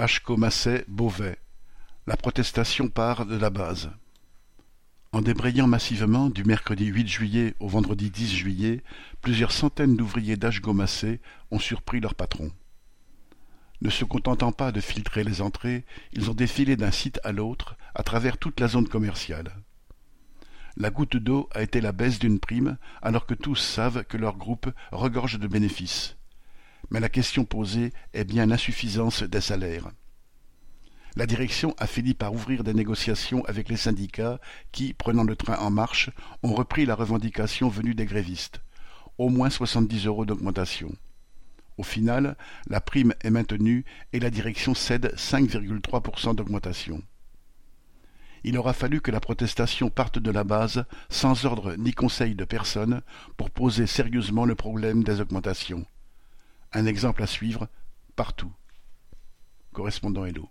Ashko-Massey, Beauvais. La protestation part de la base. En débrayant massivement du mercredi 8 juillet au vendredi 10 juillet, plusieurs centaines d'ouvriers d'Ashgo-Massey ont surpris leur patron. Ne se contentant pas de filtrer les entrées, ils ont défilé d'un site à l'autre à travers toute la zone commerciale. La goutte d'eau a été la baisse d'une prime, alors que tous savent que leur groupe regorge de bénéfices mais la question posée est bien l'insuffisance des salaires. La direction a fini par ouvrir des négociations avec les syndicats qui, prenant le train en marche, ont repris la revendication venue des grévistes. Au moins 70 euros d'augmentation. Au final, la prime est maintenue et la direction cède 5,3% d'augmentation. Il aura fallu que la protestation parte de la base, sans ordre ni conseil de personne, pour poser sérieusement le problème des augmentations. Un exemple à suivre partout. Correspondant Hello.